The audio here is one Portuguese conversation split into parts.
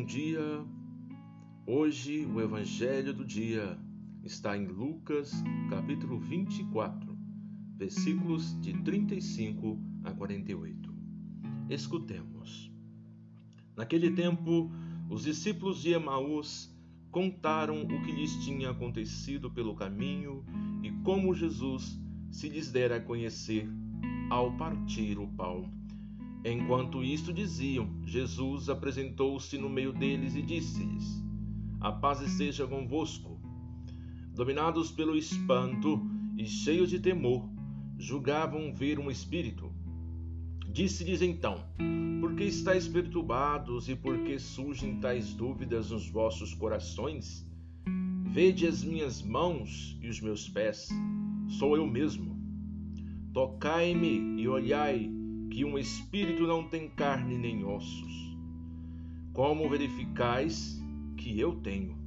bom dia. Hoje o evangelho do dia está em Lucas, capítulo 24, versículos de 35 a 48. Escutemos. Naquele tempo, os discípulos de Emaús contaram o que lhes tinha acontecido pelo caminho e como Jesus se lhes dera a conhecer ao partir o pão. Enquanto isto diziam, Jesus apresentou-se no meio deles e disse-lhes: A paz esteja convosco. Dominados pelo espanto e cheios de temor, julgavam ver um espírito. Disse-lhes então: Por que estáis perturbados e por que surgem tais dúvidas nos vossos corações? Vede as minhas mãos e os meus pés, sou eu mesmo. Tocai-me e olhai que um espírito não tem carne nem ossos. Como verificais que eu tenho?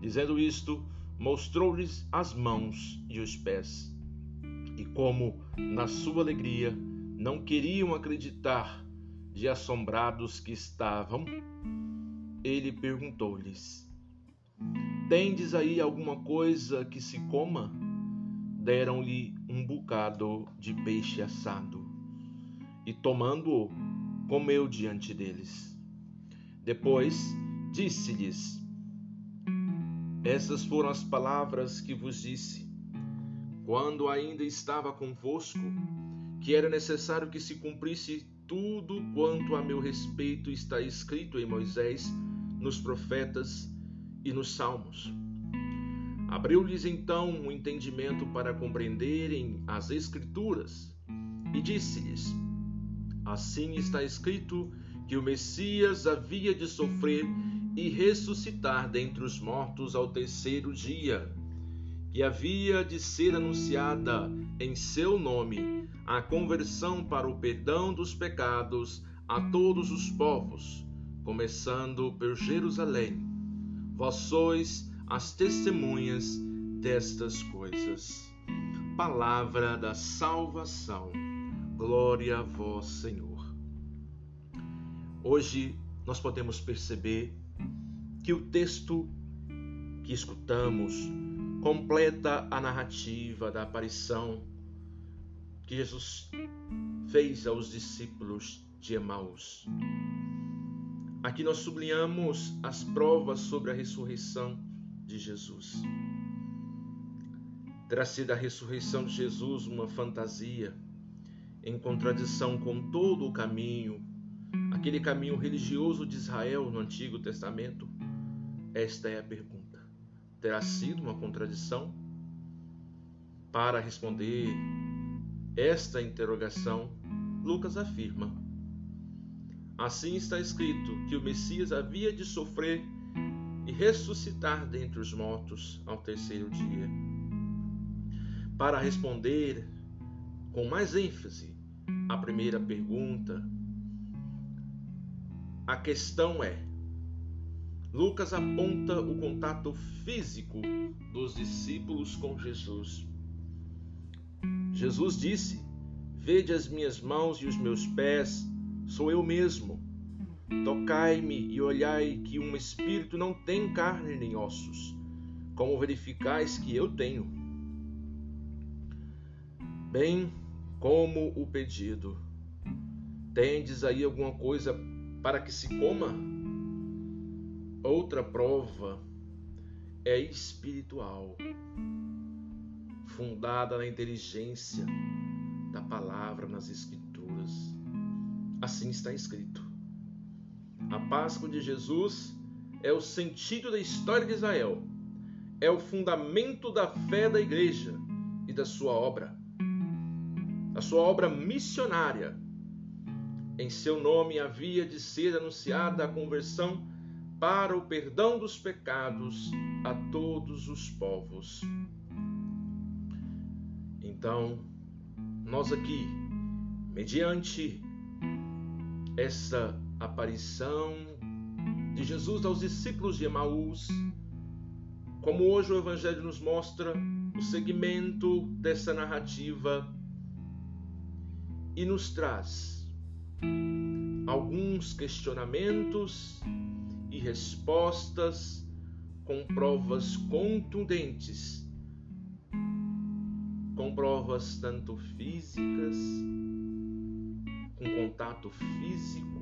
Dizendo isto, mostrou-lhes as mãos e os pés. E como, na sua alegria, não queriam acreditar, de assombrados que estavam, ele perguntou-lhes: Tendes aí alguma coisa que se coma? Deram-lhe um bocado de peixe assado e, tomando-o, comeu diante deles. Depois disse-lhes: Essas foram as palavras que vos disse, quando ainda estava convosco, que era necessário que se cumprisse tudo quanto a meu respeito está escrito em Moisés, nos profetas e nos salmos. Abriu-lhes então o um entendimento para compreenderem as Escrituras e disse-lhes: Assim está escrito que o Messias havia de sofrer e ressuscitar dentre os mortos ao terceiro dia, que havia de ser anunciada em seu nome a conversão para o perdão dos pecados a todos os povos, começando por Jerusalém. Vós sois as testemunhas destas coisas. Palavra da salvação. Glória a vós, Senhor. Hoje nós podemos perceber que o texto que escutamos completa a narrativa da aparição que Jesus fez aos discípulos de Emaús. Aqui nós sublinhamos as provas sobre a ressurreição de Jesus. Terá sido a ressurreição de Jesus uma fantasia, em contradição com todo o caminho, aquele caminho religioso de Israel no Antigo Testamento? Esta é a pergunta. Terá sido uma contradição? Para responder esta interrogação, Lucas afirma: Assim está escrito que o Messias havia de sofrer e ressuscitar dentre os mortos ao terceiro dia. Para responder com mais ênfase a primeira pergunta. A questão é: Lucas aponta o contato físico dos discípulos com Jesus. Jesus disse: Vede as minhas mãos e os meus pés, sou eu mesmo. Tocai-me e olhai que um espírito não tem carne nem ossos, como verificais que eu tenho. Bem, como o pedido. Tendes aí alguma coisa para que se coma? Outra prova é espiritual, fundada na inteligência da palavra nas Escrituras. Assim está escrito. A Páscoa de Jesus é o sentido da história de Israel, é o fundamento da fé da igreja e da sua obra a sua obra missionária. Em seu nome havia de ser anunciada a conversão para o perdão dos pecados a todos os povos. Então, nós aqui, mediante essa aparição de Jesus aos discípulos de Emaús, como hoje o Evangelho nos mostra o segmento dessa narrativa e nos traz alguns questionamentos e respostas com provas contundentes, com provas tanto físicas, com contato físico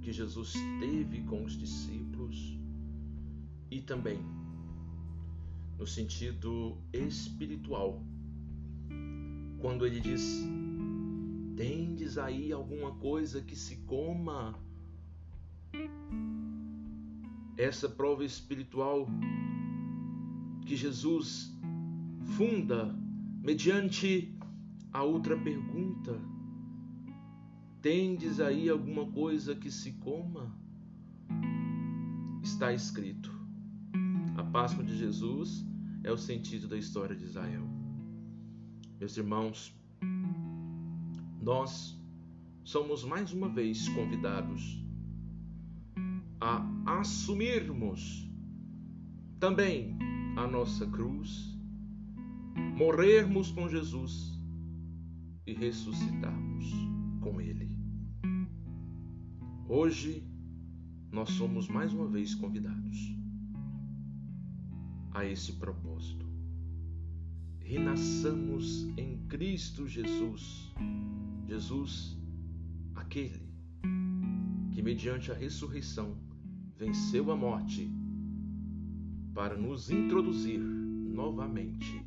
que Jesus teve com os discípulos e também no sentido espiritual, quando ele diz: Tendes aí alguma coisa que se coma? Essa prova espiritual que Jesus funda mediante a outra pergunta: Tendes aí alguma coisa que se coma? Está escrito a Páscoa de Jesus é o sentido da história de Israel. Meus irmãos, nós somos mais uma vez convidados a assumirmos também a nossa cruz, morrermos com Jesus e ressuscitarmos com Ele. Hoje, nós somos mais uma vez convidados a esse propósito. Renasçamos em Cristo Jesus. Jesus, aquele que, mediante a ressurreição, venceu a morte para nos introduzir novamente